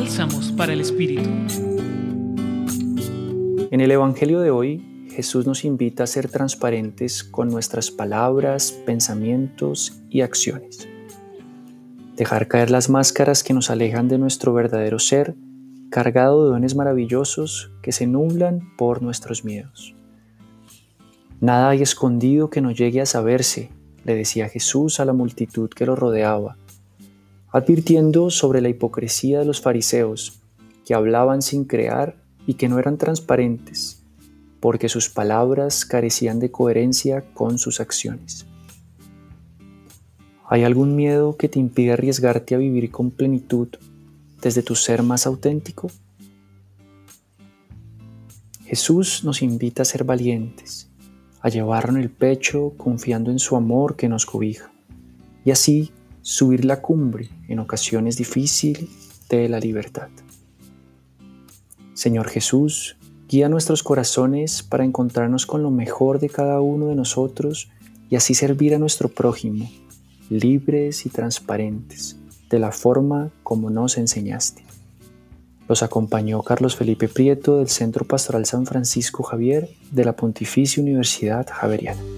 Bálsamos para el Espíritu. En el Evangelio de hoy, Jesús nos invita a ser transparentes con nuestras palabras, pensamientos y acciones. Dejar caer las máscaras que nos alejan de nuestro verdadero ser, cargado de dones maravillosos que se nublan por nuestros miedos. Nada hay escondido que no llegue a saberse, le decía Jesús a la multitud que lo rodeaba, advirtiendo sobre la hipocresía de los fariseos, que hablaban sin crear y que no eran transparentes, porque sus palabras carecían de coherencia con sus acciones. ¿Hay algún miedo que te impide arriesgarte a vivir con plenitud desde tu ser más auténtico? Jesús nos invita a ser valientes, a llevarlo en el pecho confiando en su amor que nos cobija, y así subir la cumbre en ocasiones difíciles de la libertad. Señor Jesús, guía nuestros corazones para encontrarnos con lo mejor de cada uno de nosotros y así servir a nuestro prójimo, libres y transparentes, de la forma como nos enseñaste. Los acompañó Carlos Felipe Prieto del Centro Pastoral San Francisco Javier de la Pontificia Universidad Javeriana.